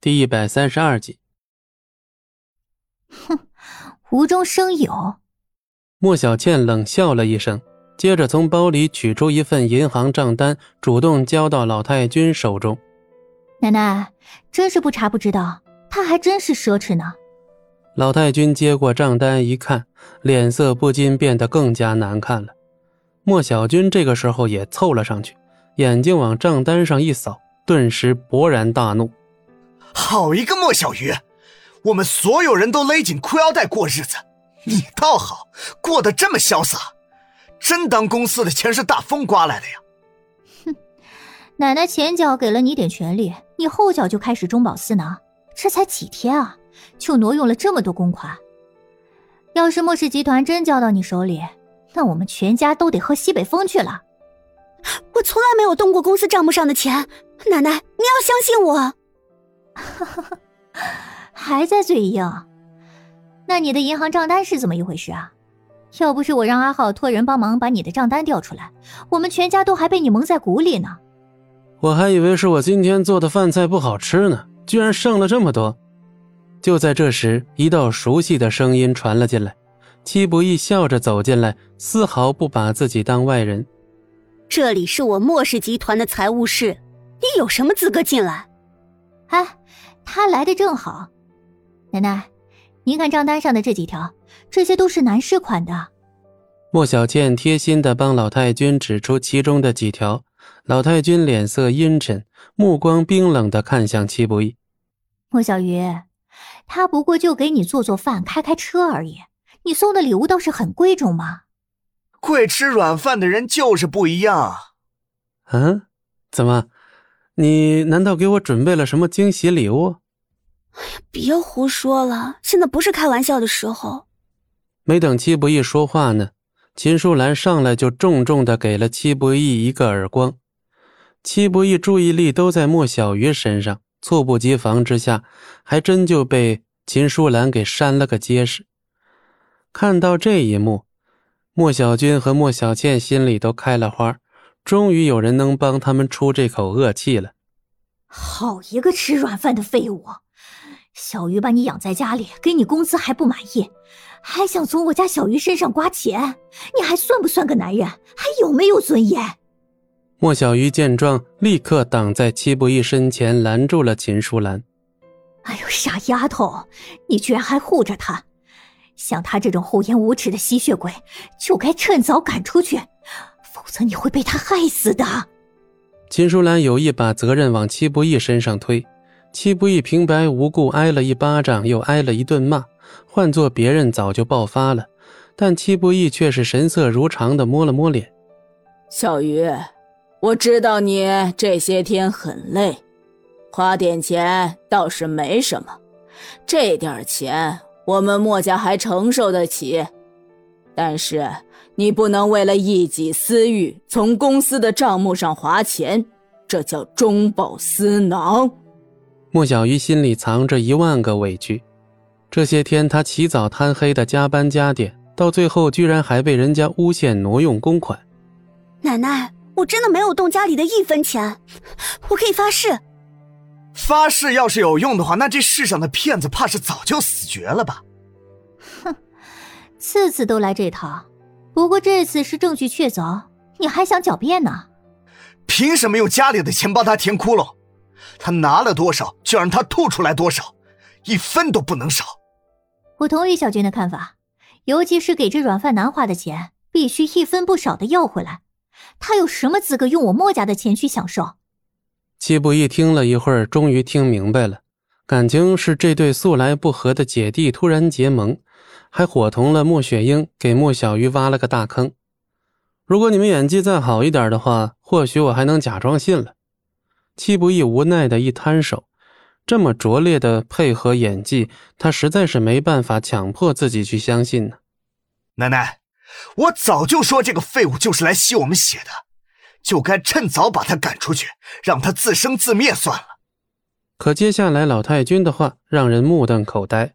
第一百三十二集。哼，无中生有。莫小倩冷笑了一声，接着从包里取出一份银行账单，主动交到老太君手中。奶奶，真是不查不知道，他还真是奢侈呢。老太君接过账单一看，脸色不禁变得更加难看了。莫小军这个时候也凑了上去，眼睛往账单上一扫，顿时勃然大怒：“好一个莫小鱼！我们所有人都勒紧裤腰带过日子，你倒好，过得这么潇洒，真当公司的钱是大风刮来的呀？”哼，奶奶前脚给了你点权利，你后脚就开始中饱私囊，这才几天啊！就挪用了这么多公款。要是莫氏集团真交到你手里，那我们全家都得喝西北风去了。我从来没有动过公司账目上的钱，奶奶，你要相信我。还在嘴硬？那你的银行账单是怎么一回事啊？要不是我让阿浩托人帮忙把你的账单调出来，我们全家都还被你蒙在鼓里呢。我还以为是我今天做的饭菜不好吃呢，居然剩了这么多。就在这时，一道熟悉的声音传了进来。戚不义笑着走进来，丝毫不把自己当外人。这里是我莫氏集团的财务室，你有什么资格进来？哎，他来的正好。奶奶，您看账单上的这几条，这些都是男士款的。莫小倩贴心的帮老太君指出其中的几条。老太君脸色阴沉，目光冰冷的看向戚不义。莫小鱼。他不过就给你做做饭、开开车而已，你送的礼物倒是很贵重嘛。会吃软饭的人就是不一样。嗯，怎么，你难道给我准备了什么惊喜礼物？哎呀，别胡说了，现在不是开玩笑的时候。没等戚不义说话呢，秦淑兰上来就重重的给了戚不义一个耳光。戚不义注意力都在莫小鱼身上。猝不及防之下，还真就被秦淑兰给扇了个结实。看到这一幕，莫小军和莫小倩心里都开了花，终于有人能帮他们出这口恶气了。好一个吃软饭的废物！小鱼把你养在家里，给你工资还不满意，还想从我家小鱼身上刮钱，你还算不算个男人？还有没有尊严？莫小鱼见状，立刻挡在戚不义身前，拦住了秦淑兰。“哎呦，傻丫头，你居然还护着他！像他这种厚颜无耻的吸血鬼，就该趁早赶出去，否则你会被他害死的。”秦淑兰有意把责任往戚不义身上推，戚不义平白无故挨了一巴掌，又挨了一顿骂，换做别人早就爆发了，但戚不义却是神色如常的摸了摸脸，小鱼。我知道你这些天很累，花点钱倒是没什么，这点钱我们墨家还承受得起。但是你不能为了一己私欲从公司的账目上划钱，这叫中饱私囊。莫小鱼心里藏着一万个委屈，这些天他起早贪黑的加班加点，到最后居然还被人家诬陷挪用公款。奶奶。我真的没有动家里的一分钱，我可以发誓。发誓要是有用的话，那这世上的骗子怕是早就死绝了吧？哼，次次都来这套，不过这次是证据确凿，你还想狡辩呢？凭什么用家里的钱帮他填窟窿？他拿了多少就让他吐出来多少，一分都不能少。我同意小军的看法，尤其是给这软饭男花的钱，必须一分不少的要回来。他有什么资格用我莫家的钱去享受？戚不义听了一会儿，终于听明白了，感情是这对素来不和的姐弟突然结盟，还伙同了莫雪英给莫小鱼挖了个大坑。如果你们演技再好一点的话，或许我还能假装信了。戚不义无奈的一摊手，这么拙劣的配合演技，他实在是没办法强迫自己去相信呢。奶奶。我早就说这个废物就是来吸我们血的，就该趁早把他赶出去，让他自生自灭算了。可接下来老太君的话让人目瞪口呆。